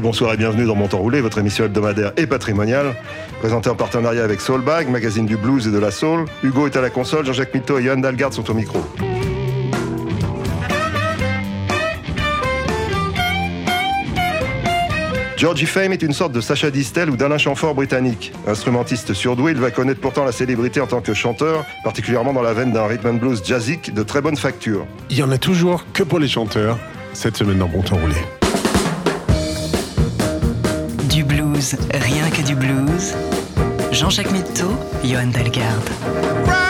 Bonsoir et bienvenue dans Mon Temps Roulé, votre émission hebdomadaire et patrimoniale. Présentée en partenariat avec Soulbag, magazine du blues et de la soul. Hugo est à la console, Jean-Jacques Mitteau et Johan Dalgarde sont au micro. Georgie Fame est une sorte de Sacha Distel ou d'Alain Chamfort britannique. Instrumentiste surdoué, il va connaître pourtant la célébrité en tant que chanteur, particulièrement dans la veine d'un rhythm and blues jazzique de très bonne facture. Il y en a toujours que pour les chanteurs, cette semaine dans Bon Temps Roulé. Rien que du blues. Jean-Jacques Mitteau, Johan Dalgarde.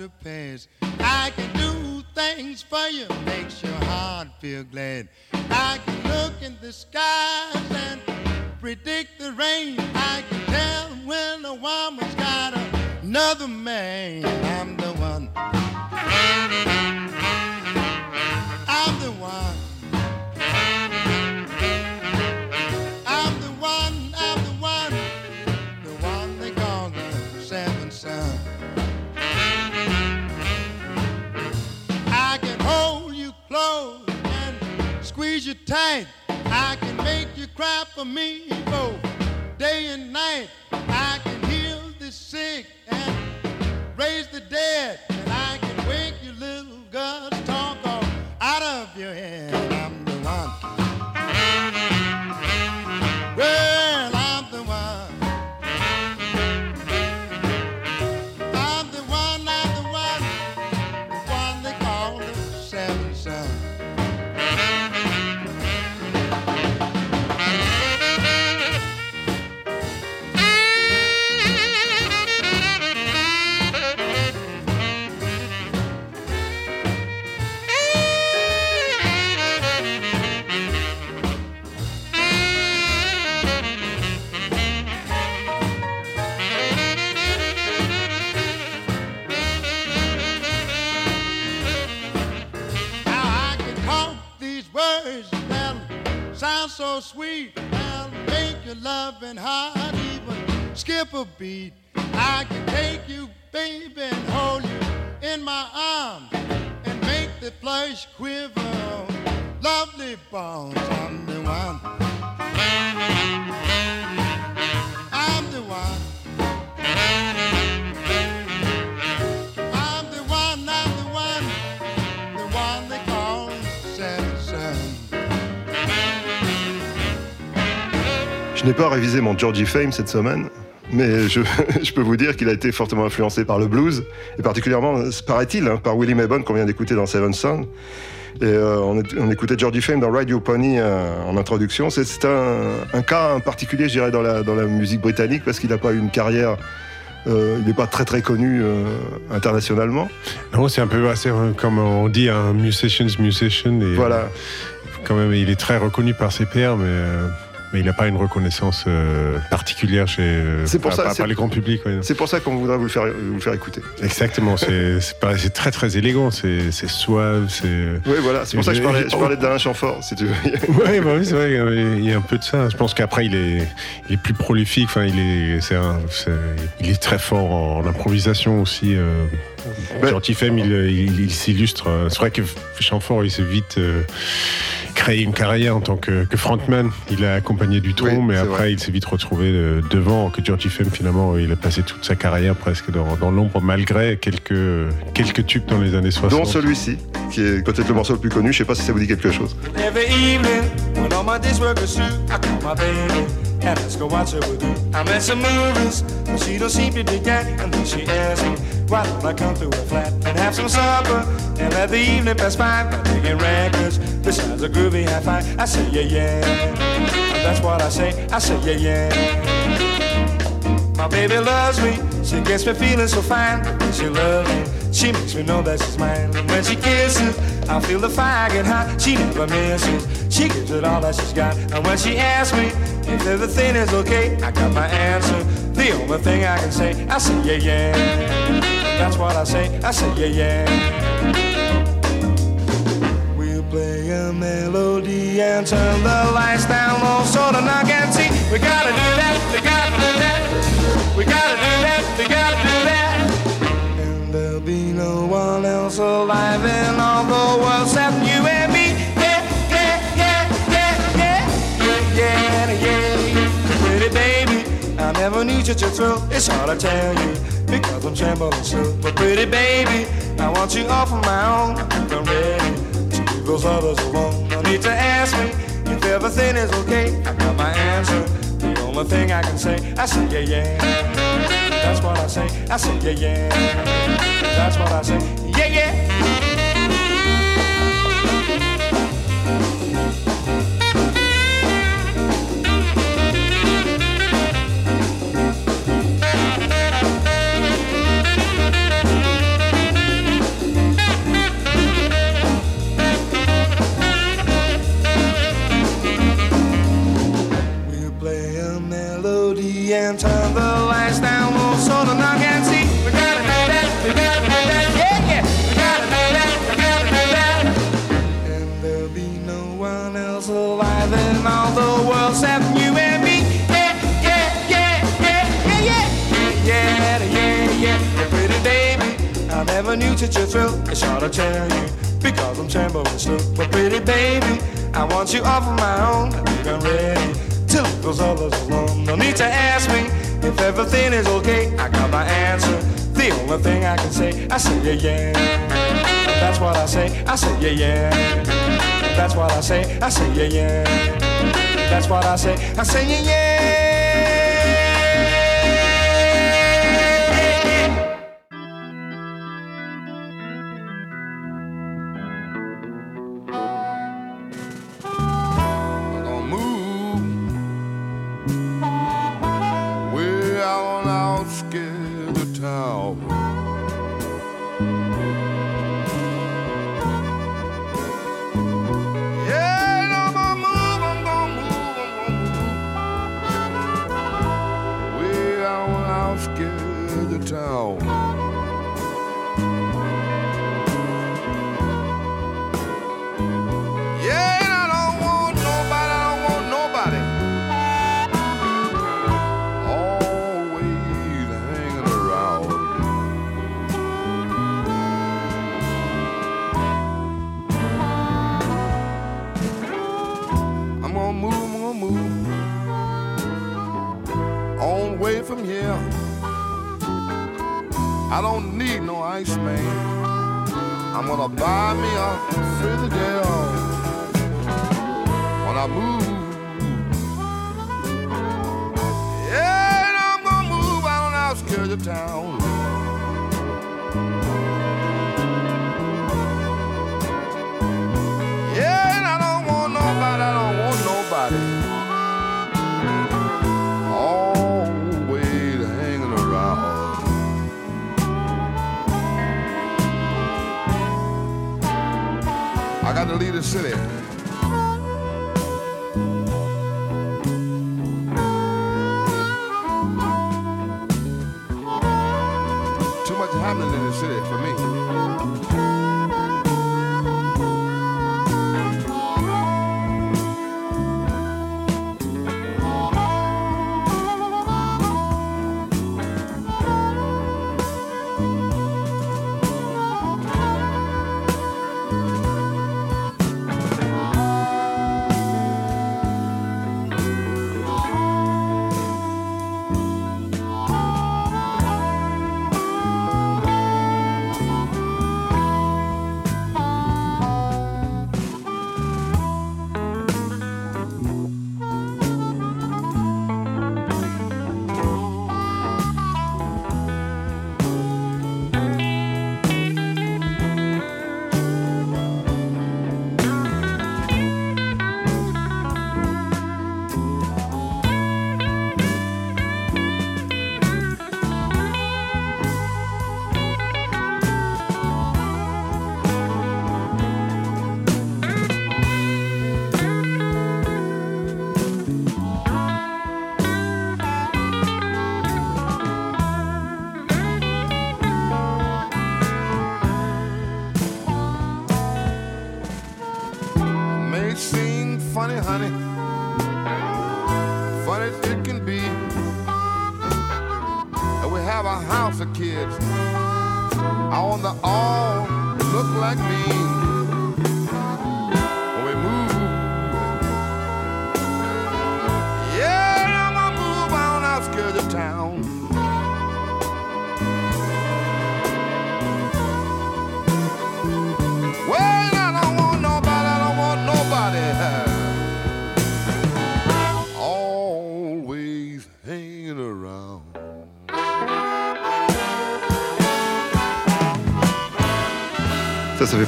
To pass. I can do things for you, makes your heart feel glad. I can look in the skies and predict the rain. I can tell when a woman's got another man. I'm the one. I'm the one. Squeeze you tight. I can make you cry for me both day and night. I can heal the sick and raise the dead. And I can wake your little girls talk off out of your head. Sweet and make your loving heart even skip a beat. I can take you, baby, and hold you in my arms and make the flesh quiver. Lovely bones, I'm the one. I'm the one. Je n'ai pas révisé mon Georgie Fame cette semaine, mais je, je peux vous dire qu'il a été fortement influencé par le blues, et particulièrement, paraît-il, hein, par Willie Maybon qu'on vient d'écouter dans Seven Son. Et euh, on, est- on écoutait Georgie Fame dans Your Pony euh, en introduction. C'est un, un cas particulier, je dirais, dans la, dans la musique britannique, parce qu'il n'a pas eu une carrière, euh, il n'est pas très très connu euh, internationalement. Non, c'est un peu assez, comme on dit, un musician's musician. Et, Voilà. euh, quand même, il est très reconnu par ses pairs, mais, mais il n'a pas une reconnaissance euh, particulière chez euh, C'est pour par, ça, par- c'est- par les grands publics. ouais. C'est pour ça qu'on voudrait vous le faire, vous le faire écouter. Exactement, c'est c'est pas- c'est très très élégant, c'est c'est suave, c'est. Oui, voilà, c'est pour ça que je parlais, je parlais d'Alain Chamfort, si tu veux. Ouais, bah oui, c'est vrai, il y a un peu de ça. Je pense qu'après, il est, il est plus prolifique. Enfin, il est, c'est un- c'est- il est très fort en, en improvisation aussi. Euh, Ben- Femme, il, il, il s'illustre. C'est vrai que Chamfort, il s'est vite euh, créé une carrière en tant que, que frontman. Il a accompagné du tronc, Oui, mais après, vrai. il s'est vite retrouvé euh, devant. Que Georgie Femme, finalement, il a passé toute sa carrière presque dans, dans l'ombre, malgré quelques, quelques tubes dans les années 60. Dont celui-ci, qui est peut-être le morceau le plus connu, je sais pas si ça vous dit quelque chose. Why don't I come to a flat and have some supper? And let the evening pass by by digging records. Besides a groovy high five, I say yeah yeah. That's what I say, I say yeah yeah. My baby loves me, she gets me feeling so fine. She loves me, she makes me know that she's mine. And when she kisses, I feel the fire get hot. She never misses, she gives it all that she's got. And when she asks me if everything is okay, I got my answer. The only thing I can say, I say yeah yeah. That's what I say, I say yeah yeah. We'll play a melody and turn the lights down low so the knock can see. We gotta do that, we gotta do that. We gotta do that, we gotta do that. And there'll be no one else alive in all the world except you and me. Yeah, yeah, yeah, yeah, yeah, yeah, yeah, yeah. Pretty baby, I never knew such a thrill. It's hard to tell you because I'm trembling still. But pretty baby, I want you all for my own. I'm ready to leave those others alone. No need to ask me if everything is okay. I got my answer. The only thing I can say, I say yeah yeah. That's what I say. I say yeah yeah. That's what I say. Yeah yeah. I never knew such a thrill. It's hard to tell you because I'm trembling still. But pretty baby, I want you all for my own. I think I'm ready to leave those others alone. No need to ask me if everything is okay. I got my answer. The only thing I can say, I say yeah yeah. That's what I say. I say yeah yeah. That's what I say. I say yeah yeah. That's what I say. I say yeah yeah. town.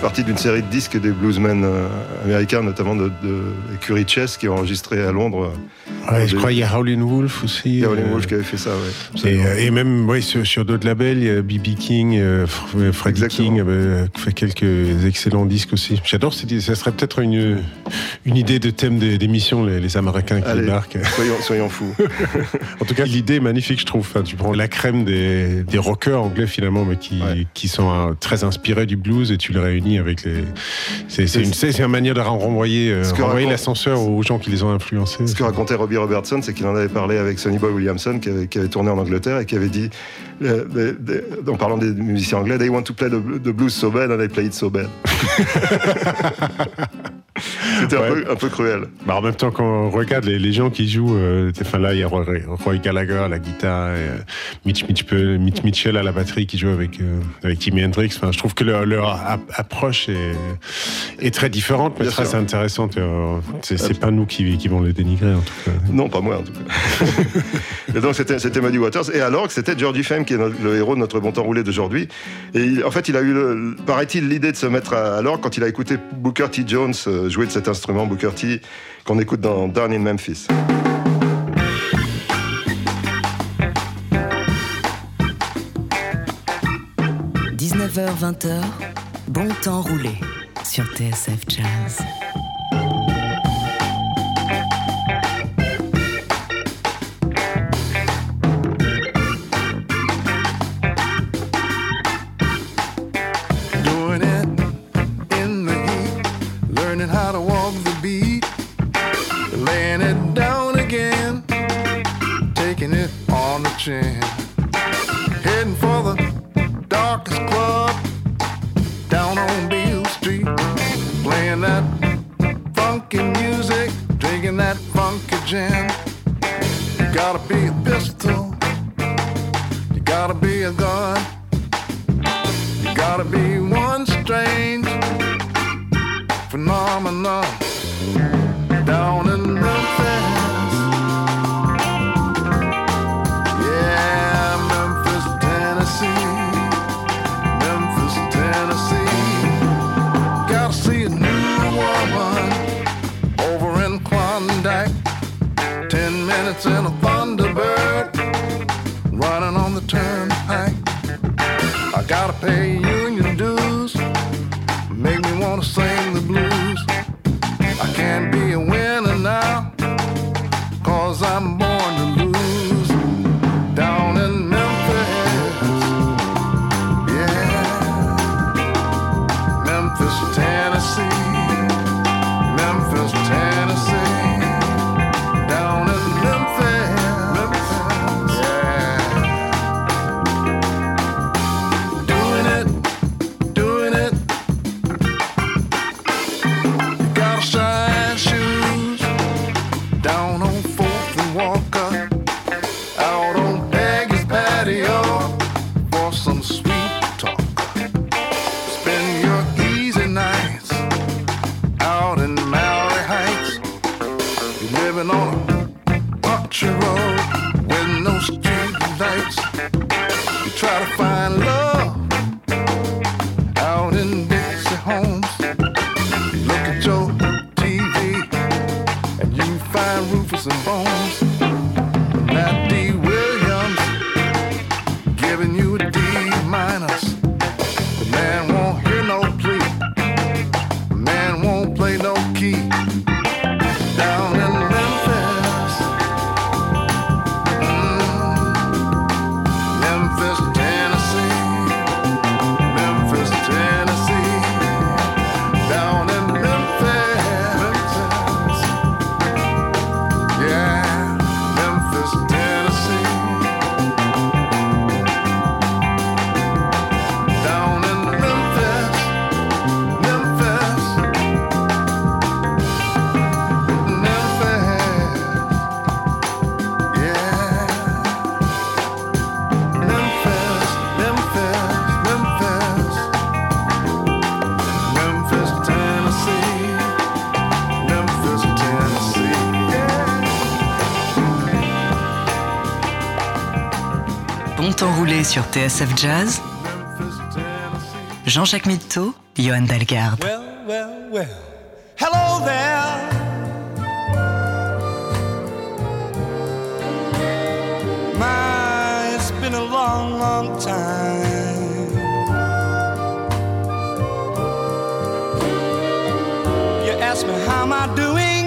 Partie d'une série de disques des bluesmen euh, américains, notamment de, de Curry Chess, qui a enregistré à Londres. Ouais, je crois qu'il y a Howlin' Wolf aussi. Il y a Howlin' euh, Wolf qui avait fait ça, ouais. Et, euh, et même ouais, sur, sur d'autres labels, il y a B.B. King, euh, Freddie. King euh, qui fait quelques excellents disques aussi. J'adore cette idée. Ça serait peut-être une, une idée de thème d'émission, les, les Américains qui Allez, débarquent. soyons, soyons fous. En tout cas, l'idée est magnifique, je trouve. Enfin, tu prends la crème des, des rockers anglais finalement, mais qui, Ouais. qui sont très inspirés du blues et tu les réunis avec les. C'est une, c'est c'est une manière de renvoyer, euh, renvoyer l'ascenseur aux gens qui les ont influencés. Ce que racontait Robbie Robertson, c'est qu'il en avait parlé avec Sonny Boy Williamson, qui avait, qui avait tourné en Angleterre et qui avait dit, euh, des- en parlant des musiciens anglais, They want to play the, the blues so bad and they play it so bad. C'était un, peu, un peu cruel. Bah, en même temps, quand on regarde les, les gens qui jouent, euh, là, il y a Roy, Roy Gallagher à la guitare, et, euh, Mitch, Mitchell, Mitch Mitchell à la batterie qui joue avec, euh, avec Jimi Hendrix. Enfin, je trouve que leur, leur ap- approche est, est très différente, mais très intéressante. Euh, C'est pas nous qui, qui vont les dénigrer, en tout cas. Non, pas moi en tout cas. et donc c'était Muddy Waters. Et alors que c'était Georgie Fame qui est le héros de notre bon temps roulé d'aujourd'hui. Et il- en fait, il a eu, paraît-il, l'idée de se mettre à, à l'orgue quand il a écouté Booker T. Jones jouer de cet instrument, Booker T, qu'on écoute dans Down in Memphis. – 19h-20h, bon temps roulé sur TSF Jazz. On a road with no street lights. You try to find sur TSF Jazz. Jean-Jacques Mitteau, Johan Dalgarde. Well, well, well. Hello there. My, it's been a long, long time. You ask me how am I doing?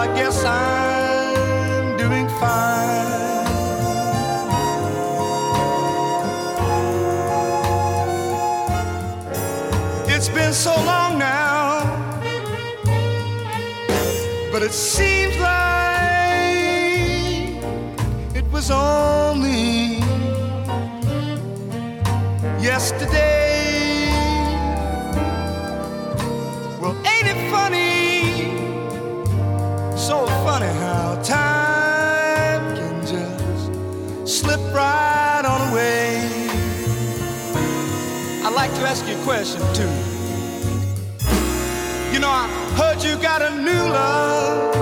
I guess I'm doing fine. It's been so long now, but it seems like it was only to ask you a question too. You know, I heard you got a new love.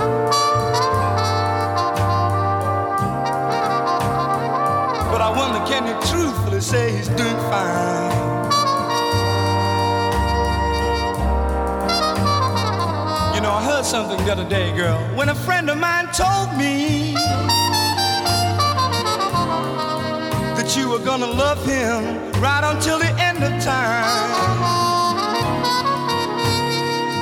But I wonder, can you truthfully say he's doing fine? You know, I heard something the other day, girl, when a friend of mine told me that you were gonna love him right until the time.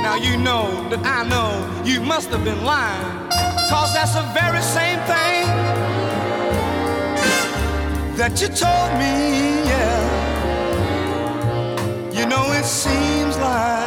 Now you know that I know you must have been lying, cause that's the very same thing that you told me, yeah. You know, it seems like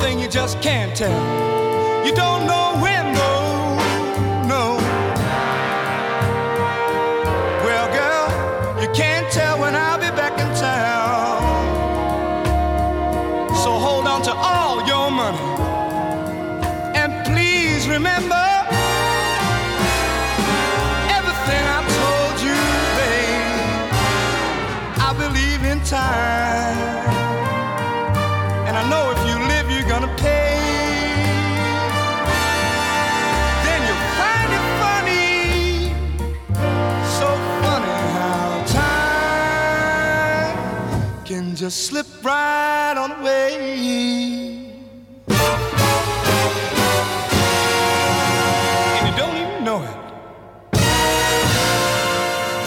thing you just can't tell. You don't know just slip right on away. And you don't even know it.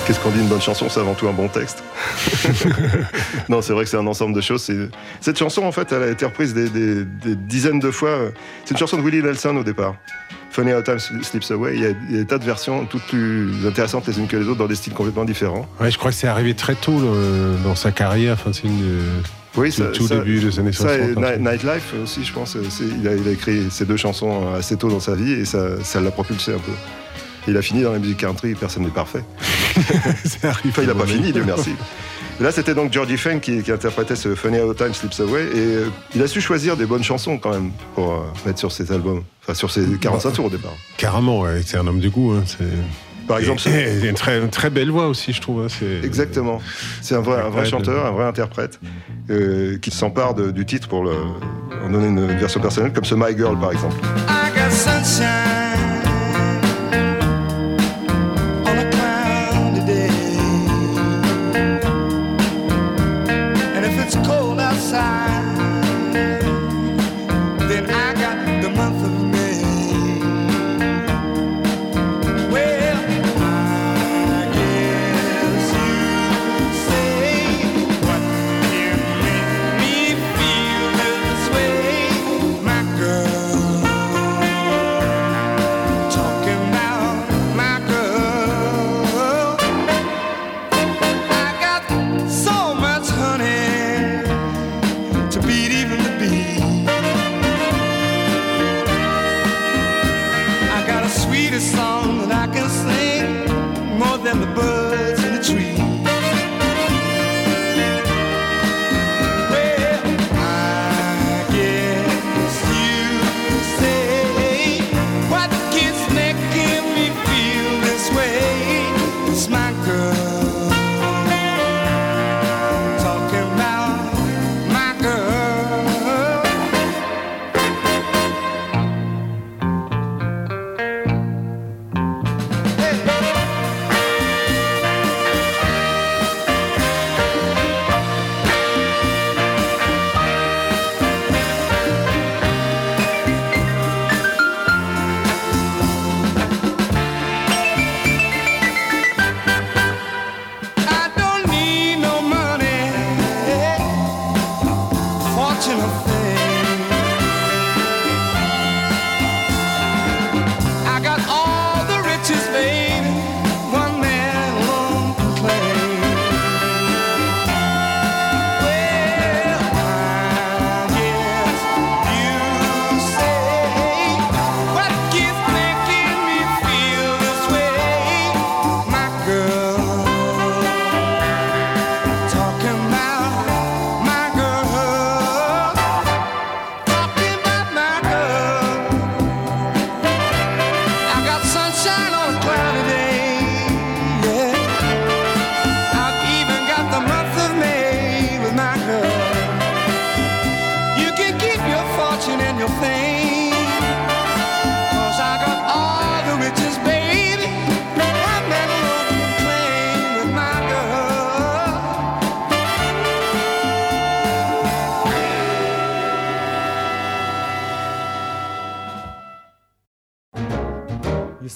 Qu'est-ce qu'on dit une bonne chanson C'est avant tout un bon texte. non, c'est vrai que c'est un ensemble de choses. Cette chanson, en fait, elle a été reprise des, des- des dizaines de fois. C'est une chanson de Willie Nelson au départ. Funny How Time Slips Away. Il y, a, il y a des tas de versions, toutes plus intéressantes les unes que les autres, dans des styles complètement différents. Ouais, je crois que c'est arrivé très tôt dans sa carrière. Enfin, c'est une. Oui, Tout- tout début des années ça et 60, Ni- hein. Nightlife aussi, je pense. Il a, il a écrit ces deux chansons assez tôt dans sa vie et ça ça l'a propulsé un peu. Il a fini dans la musique country, personne n'est parfait. Enfin, il n'a pas fini, Dieu merci. Là, c'était donc Georgie Feng qui, qui interprétait ce Funny How Time Slips Away. Et euh, il a su choisir des bonnes chansons quand même pour euh, mettre sur ses albums. Enfin, sur ses 45 tours au départ. Carrément, ouais, c'est un homme de goût. hein, c'est- Par exemple, Et- et une très, une très belle voix aussi, je trouve. hein, c'est- exactement. C'est un vrai, un vrai Ouais, chanteur, un vrai interprète euh, qui s'empare de- du titre pour le, en donner une, une version personnelle, comme ce My Girl par exemple. I got sunshine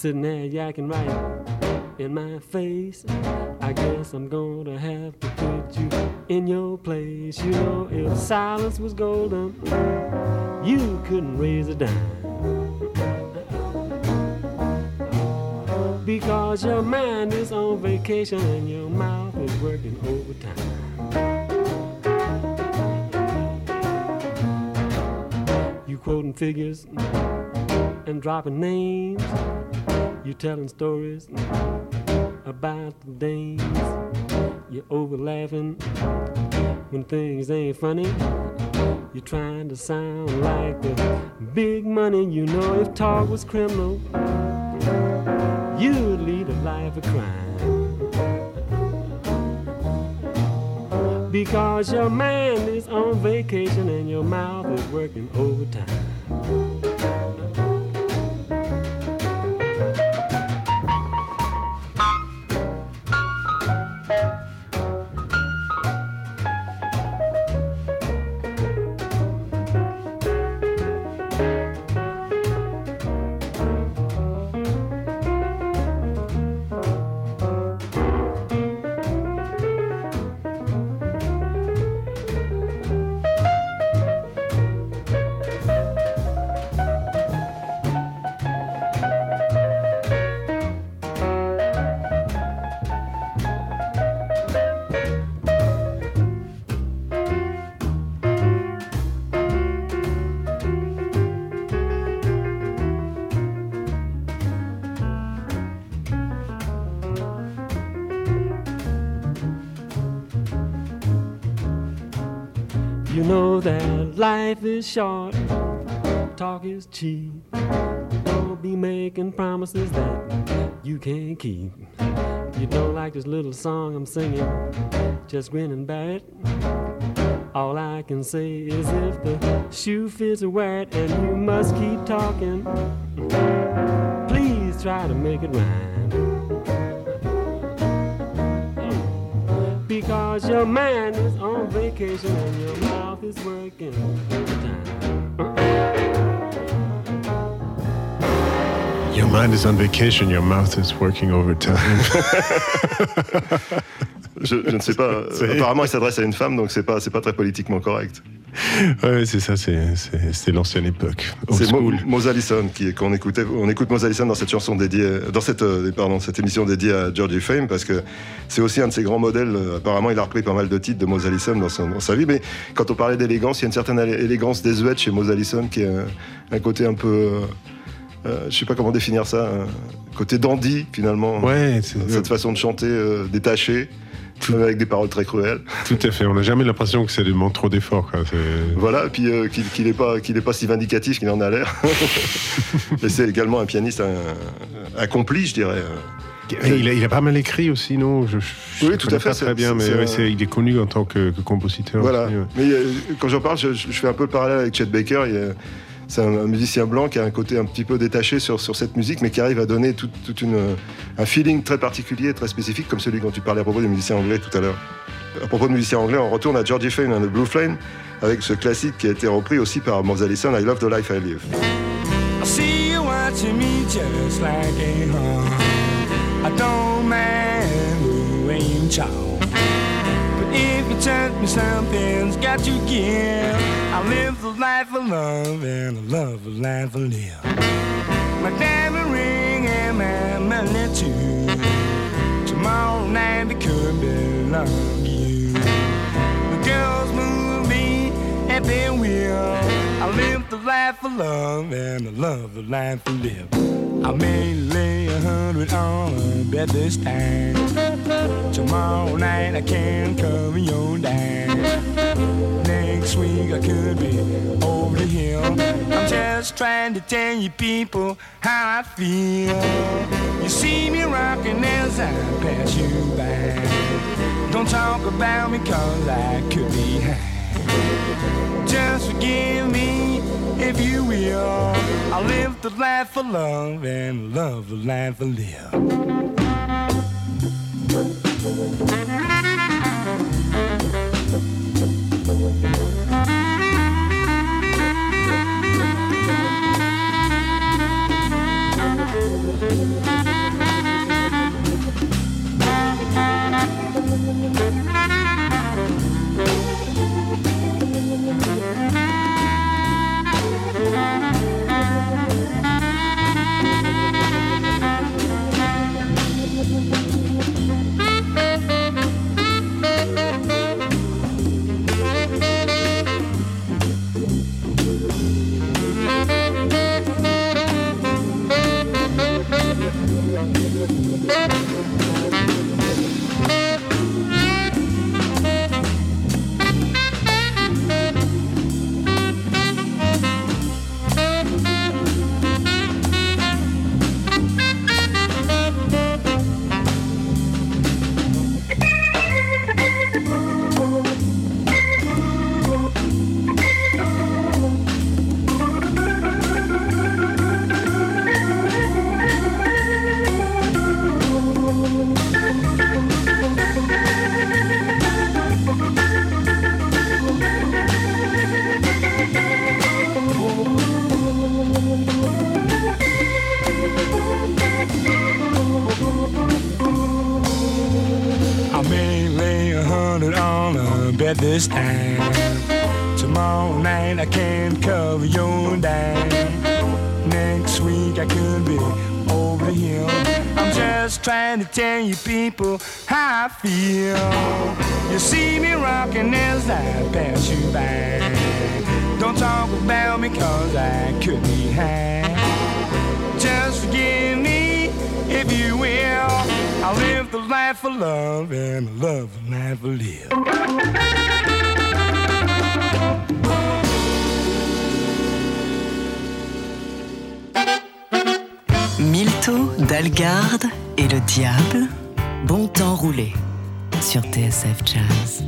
sitting there yakking right in my face. I guess I'm gonna have to put you in your place. You know, if silence was golden, you couldn't raise a dime. Because your mind is on vacation and your mouth is working overtime. You quoting figures and dropping names. You telling stories about the days. You're over laughing when things ain't funny. You're trying to sound like the big money. You know if talk was criminal, you'd lead a life of crime. Because your mind is on vacation and your mouth is working overtime. You know that life is short, talk is cheap. Don't be making promises that you can't keep. You don't like this little song I'm singing, just grin and bear it. All I can say is if the shoe fits, wear it, and you must keep talking. Please try to make it rhyme. Because your mind is on vacation and your mouth is working overtime. Your mind is on vacation, your mouth is working overtime. Je, je ne sais pas. Apparemment, il s'adresse à une femme, donc c'est pas, c'est pas très politiquement correct. ouais, c'est ça, c'est, l'ancienne époque. C'est Mo. Mose Allison qui est- qu'on écoutait. On écoute Mose Allison dans cette chanson dédiée, dans cette, euh, pardon, cette émission dédiée à Georgie Fame parce que c'est aussi un de ses grands modèles. Euh, Apparemment, il a repris pas mal de titres de Mose Allison dans, son- dans sa vie. Mais quand on parlait d'élégance, il y a une certaine élé- élégance désuète chez Mose Allison qui est un, un côté un peu, euh, euh, je sais pas comment définir ça, côté dandy finalement. Ouais, c'est, Cette façon de chanter euh, détachée, avec des paroles très cruelles. tout à fait. On n'a jamais l'impression que c'est demande trop d'efforts. Voilà, et puis euh, qu'il n'est pas, qu'il est pas si vindicatif qu'il en a l'air. et c'est également un pianiste un- accompli, je dirais. Il, a, il a pas mal écrit aussi, non? Je, je- je Oui, tout à fait, c'est- très bien, mais ouais, il est connu en tant que, que compositeur. Voilà. aussi, ouais. Mais euh, quand j'en parle, je, je fais un peu le parallèle avec Chet Baker. il C'est un, musicien blanc qui a un côté un petit peu détaché sur, cette musique, mais qui arrive à donner tout, un feeling très particulier, très spécifique, comme celui dont tu parlais à propos des musiciens anglais tout à l'heure. À propos de musiciens anglais, on retourne à Georgie Fame and the Blue Flame, avec ce classique qui a été repris aussi par Mose Allison, I Love the Life I Live. I don't mind way you touch me, something's got to give. I live the life of love and I love the life I live. My diamond ring and my money too. Tomorrow night it could belong to you. The girls move me their will. I live the life of love and I love the life I live. I may lay a hundred on a bed this time. Tomorrow night I can't cover your dime. Next week I could be over the hill. I'm just trying to tell you people how I feel. You see me rocking as I pass you by. Don't talk about me cause I could be high. Just forgive me if you will. I live the life of love and love the life I live. Milto, Dalgarde et le diable. Bon temps roulé sur TSF Jazz.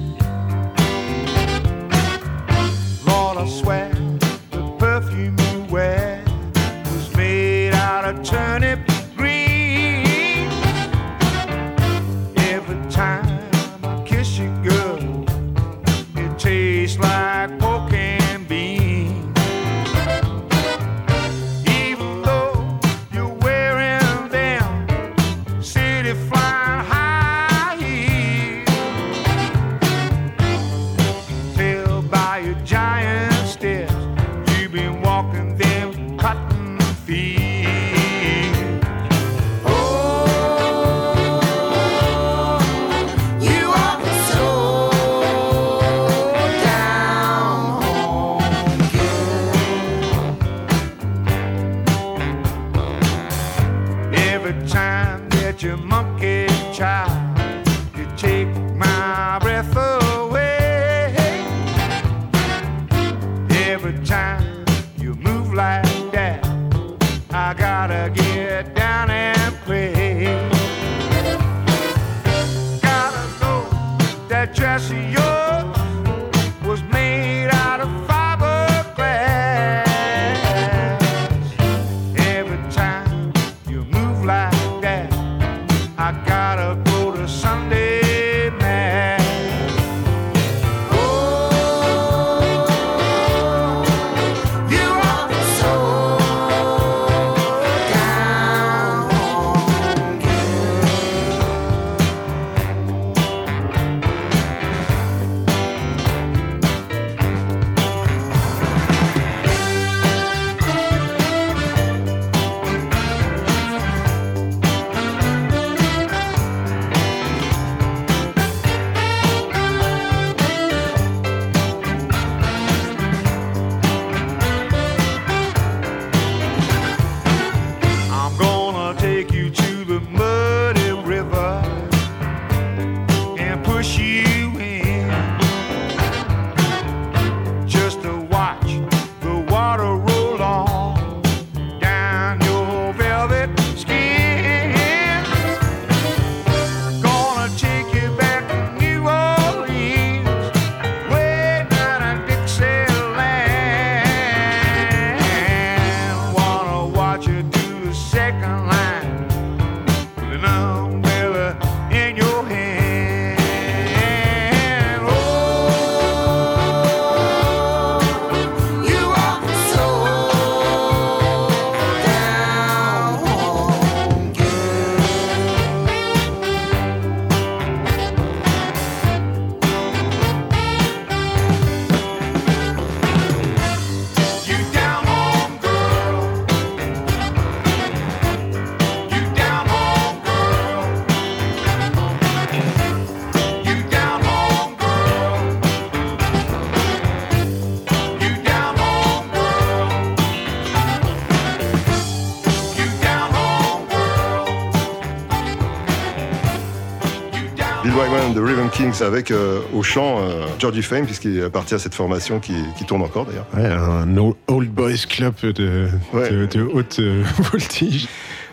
Kings avec euh, au chant euh, Georgie Fame, puisqu'il appartient à cette formation qui, qui tourne encore d'ailleurs. Ouais, un old boys club de, Ouais. de, de haute euh, voltige.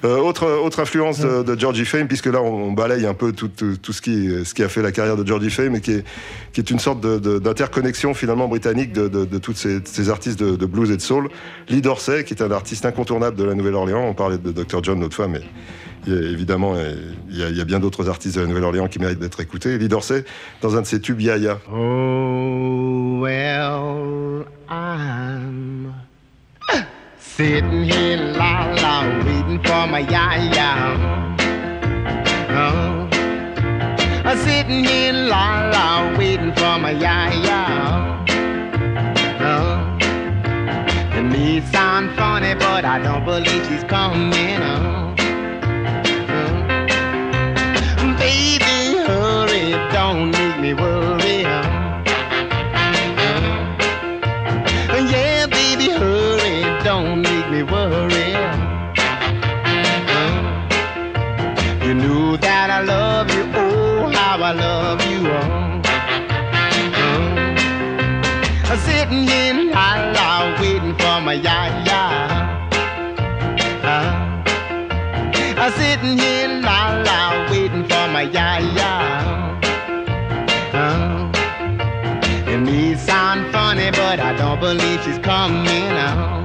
Euh, autre, autre influence de, de Georgie Fame, puisque là on, on balaye un peu tout, tout, tout ce, qui, ce qui a fait la carrière de Georgie Fame et qui est, qui est une sorte de- de- d'interconnexion finalement britannique de, de, tous ces, ces artistes de, blues et de soul. Lee Dorsey, qui est un artiste incontournable de la Nouvelle-Orléans, on parlait de Dr. John l'autre fois, mais évidemment, il y, y, a bien d'autres artistes de la Nouvelle-Orléans qui méritent d'être écoutés. Elie Dorset, dans un de ses tubes, Yaya. Oh, well, I'm sitting here, la la, waiting for my yaya. Oh, I'm sitting here, la la, waiting for my yaya. Oh, it may sound funny, but I don't believe she's coming. Oh. baby, hurry, don't make me worry. but I don't believe she's coming out.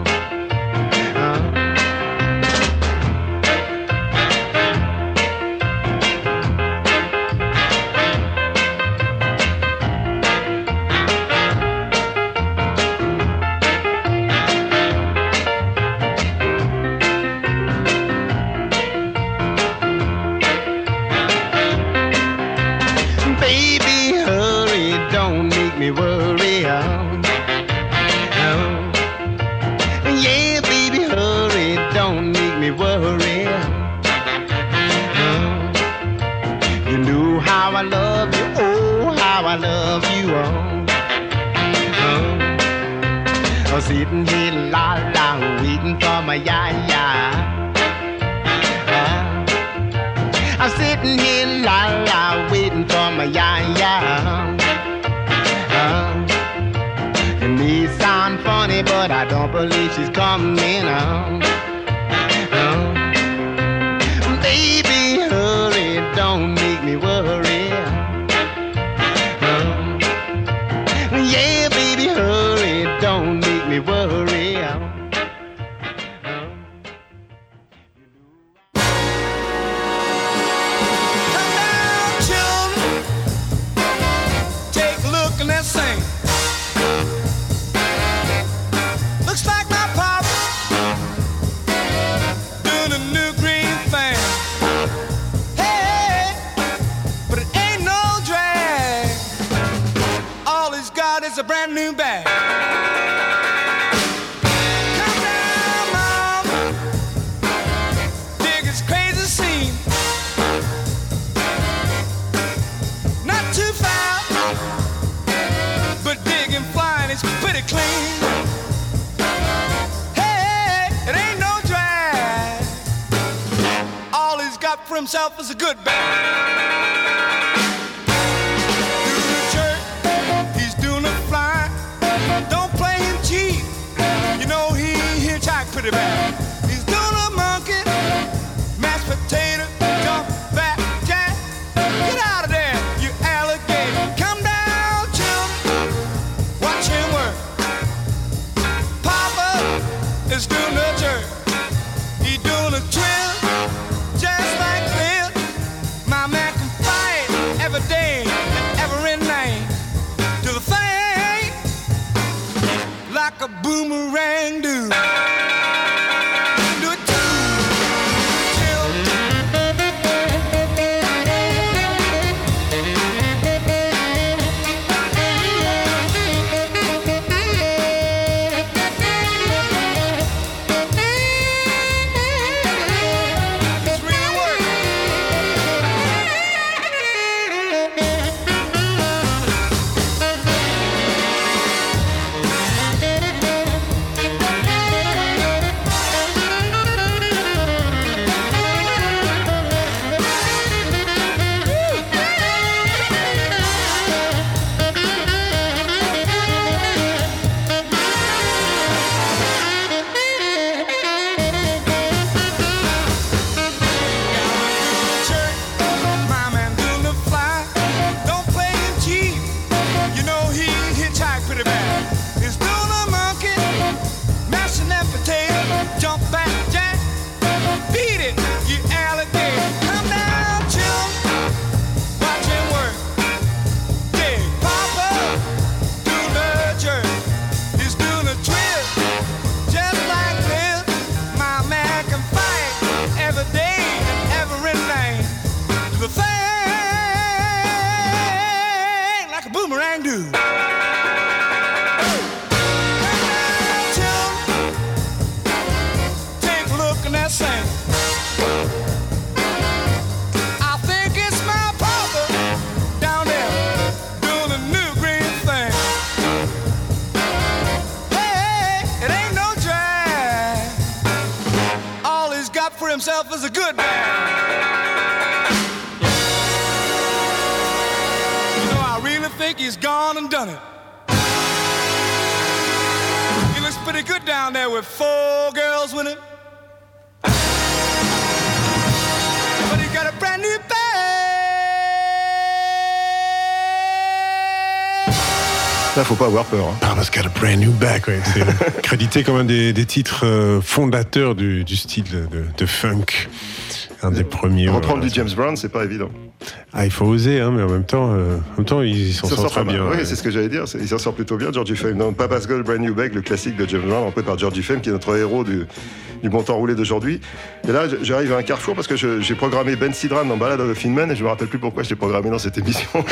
brand new bag. Come down, mama. Dig crazy scene. Not too but digging is pretty clean. Hey, it ain't no drag. All he's got for himself is a good bag. He's doing a monkey, mashed potato. Pas avoir peur. hein. Papa's got a brand new back, ouais. C'est crédité comme un des, des titres euh, fondateurs du, du style de, de funk. Un des premiers. Reprendre voilà. du James Brown, c'est pas évident. Ah, il faut oser, hein, mais en même temps, euh, en même temps, il s'en Ça sort sort très bien. Oui, ouais. c'est ce que j'allais dire. c'est- Il s'en sort plutôt bien, Georgie Fame. Dans Papa's Got a Brand New Bag, le classique de James Brown, repris par Georgie Fame, qui est notre héros du, du bon temps roulé d'aujourd'hui. Et là, j'arrive à un carrefour parce que j'ai programmé Ben Sidran dans Ballad of a Thin Man et je me rappelle plus pourquoi je l'ai programmé dans cette émission.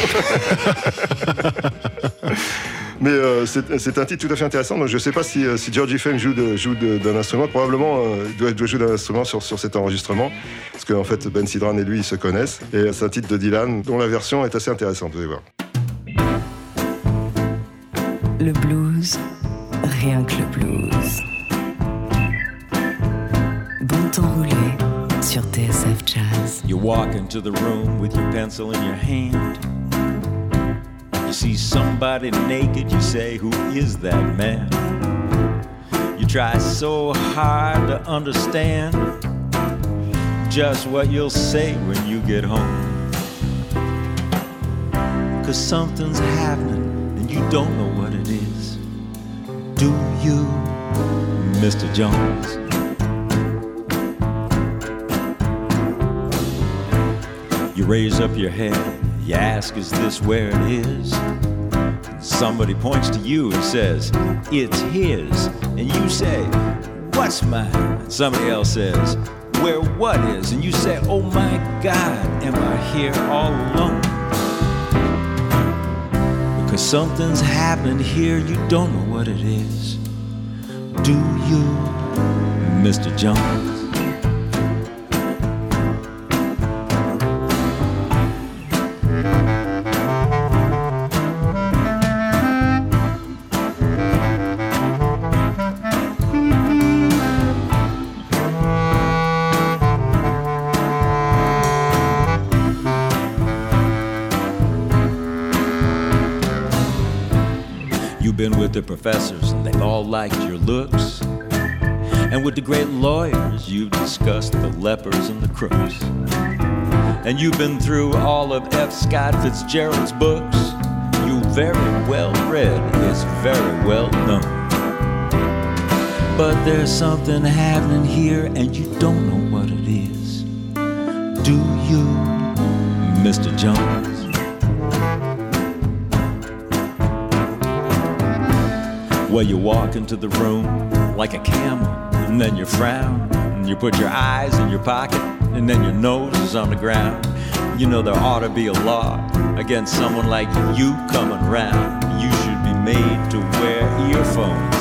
Mais euh, c'est un titre tout à fait intéressant. Donc je ne sais pas si, euh, si Georgie Fame joue d'un instrument. Probablement, euh, il doit, doit jouer d'un instrument sur, sur cet enregistrement. Parce qu'en fait, Ben Sidran et lui, ils se connaissent. Et c'est un titre de Dylan dont la version est assez intéressante, vous allez voir. Le blues, rien que le blues. Bon temps roulé sur TSF Jazz. You walk into the room with your pencil in your hand. You see somebody naked, you say, Who is that man? You try so hard to understand just what you'll say when you get home. Cause something's happening and you don't know what it is. Do you, Mr. Jones? You raise up your head, you ask, Is this where it is? Somebody points to you and says, It's his. And you say, What's mine? And somebody else says, Where what is? And you say, Oh my God, am I here all alone? Because something's happening here, you don't know what it is. Do you, Mr. Jones? Professors, and they've all liked your looks. And with the great lawyers, you've discussed the lepers and the crooks. And you've been through all of F. Scott Fitzgerald's books. You very well read, it's very well known. But there's something happening here, and you don't know what it is. Do you, Mr. Jones? Well, you walk into the room like a camel, and then you frown, and you put your eyes in your pocket, and then your nose is on the ground. You know there ought to be a law against someone like you coming round. You should be made to wear earphones.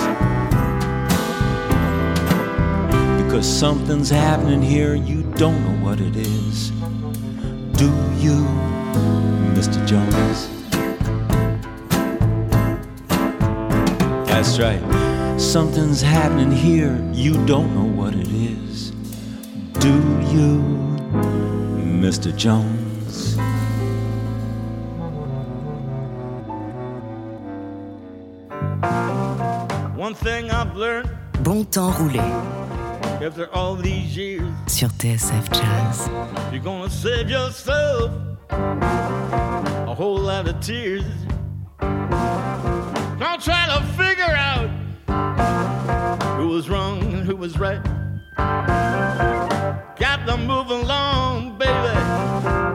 Because something's happening here, you don't know what it is. Do you, Mr. Jones? That's right. Something's happening here. You don't know what it is. Do you, Mr. Jones? One thing I've learned Bon temps roulé after all these years, sur TSF Jazz. you're gonna save yourself a whole lot of tears. Try to figure out who was wrong and who was right. Got to move along, baby.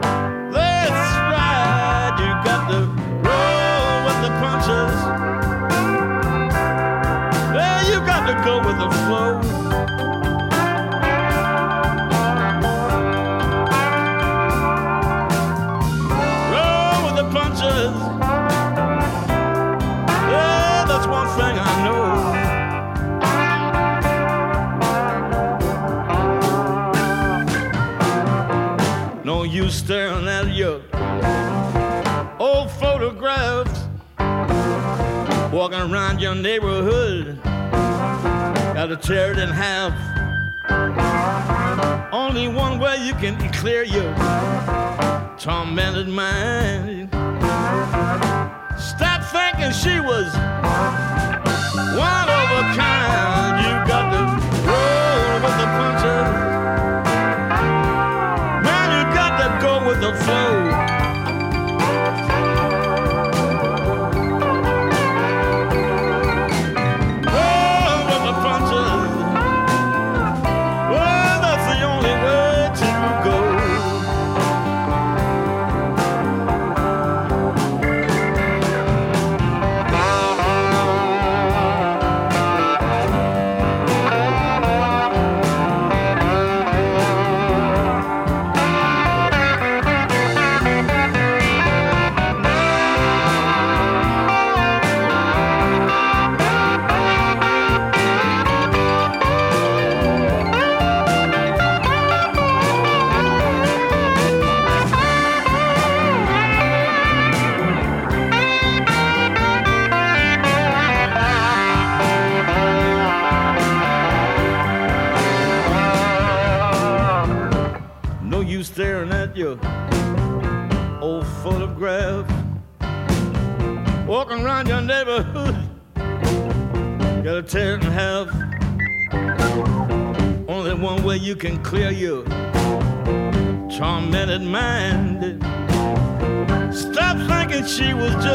Walking around your neighborhood. Gotta tear it in half. only one way you can clear your tormented mind. Stop thinking she was one of a kind. You got to roll with the punches. Man, you got to go with the flow. Can clear your tormented mind. Stop thinking she was just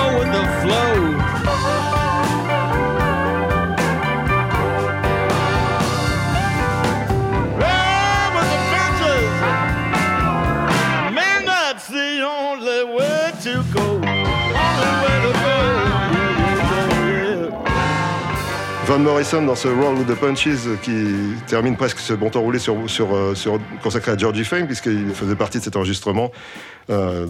go with the flow. Van Morrison dans ce Roll with the Punches qui termine presque ce bon temps roulé sur, sur, euh, sur- consacré à Georgie Fame puisqu'il faisait partie de cet enregistrement. Euh,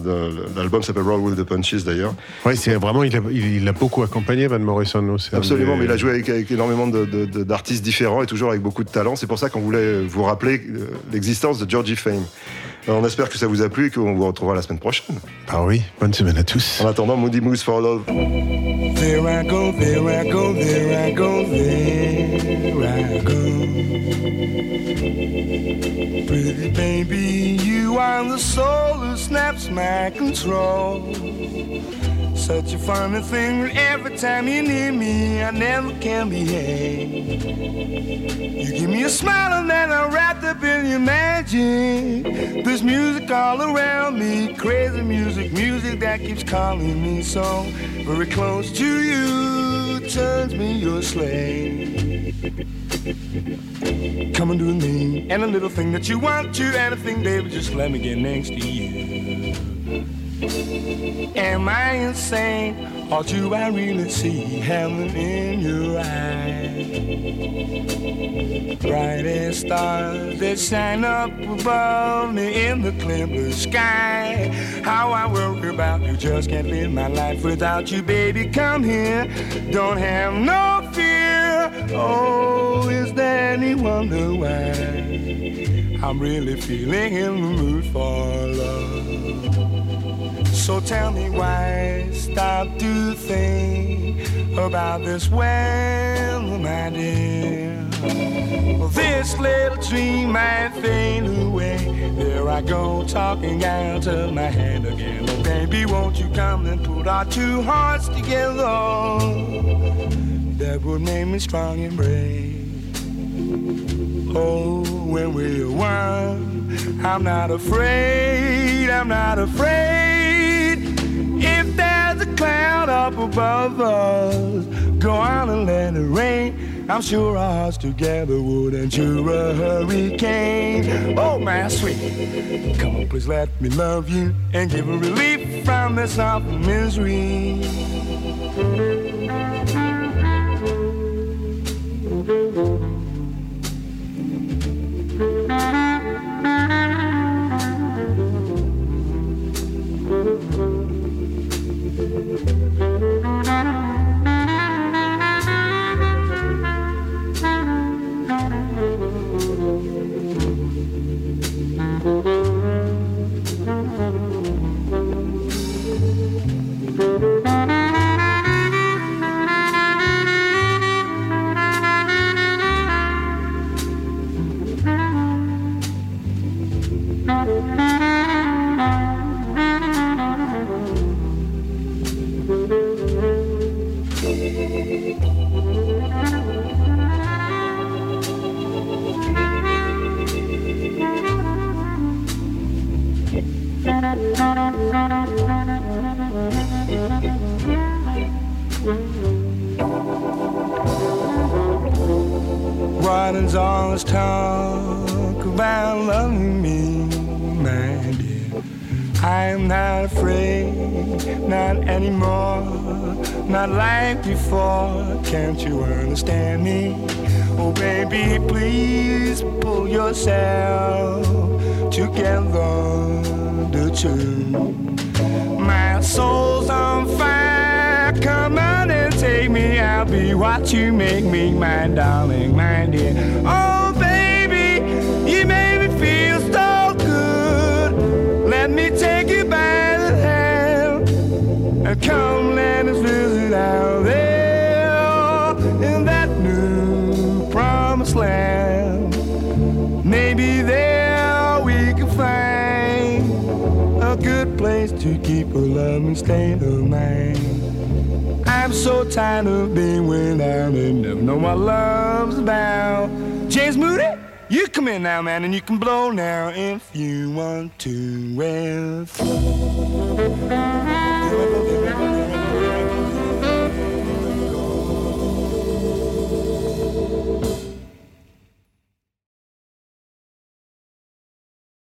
L'album s'appelle Roll with the Punches d'ailleurs. Ouais, c'est vraiment, il a, il, il a beaucoup accompagné Van Morrison. c'est un Absolument, des- mais il a joué avec, avec énormément d'artistes différents et toujours avec beaucoup de talent. C'est pour ça qu'on voulait vous rappeler euh, l'existence de Georgie Fame. Euh, on espère que ça vous a plu et qu'on vous retrouvera la semaine prochaine. Ah oui, bonne semaine à tous. En attendant, Moody Moose for Love. There I go, there I go, there I go, there I go. Pretty baby, you are the soul who snaps my control. Such a funny thing every time you near me, I never can behave. You give me a smile and then I'm wrapped up in your magic. There's music all around me, crazy music, music that keeps calling me so very close to you. Turns me your slave. Come and do me, and a little thing that you want to, anything, baby, just let me get next to you. Am I insane, or do I really see heaven in your eyes? Bright as stars that shine up above me in the clear blue sky. How I worry about you, just can't live my life without you, baby. Come here, don't have no fear. Oh, is there any wonder why I'm really feeling in the mood for love? So tell me why stop to think about this well, my dear. This little dream might fade away. There I go, talking out of my head again. Oh, baby, won't you come and put our two hearts together? That would make me strong and brave. Oh, when we're one, I'm not afraid, I'm not afraid. There's a cloud up above us, go on and let it rain. I'm sure our hearts together would endure a hurricane. Oh, my sweet, come on, please let me love you and give a relief from this awful misery. What Can't you understand me? Oh, baby, please pull yourself together, the two. My soul's on fire, come on and take me. I'll be what you make me, my darling, my dear. Oh, baby, you make me feel so good. Let me take you by the hand and come let us visit out there place to keep a loving state of mind. I'm so tired of being without and never know what love's about. James Moody, you come in now, man, and you can blow now if you want to. Well,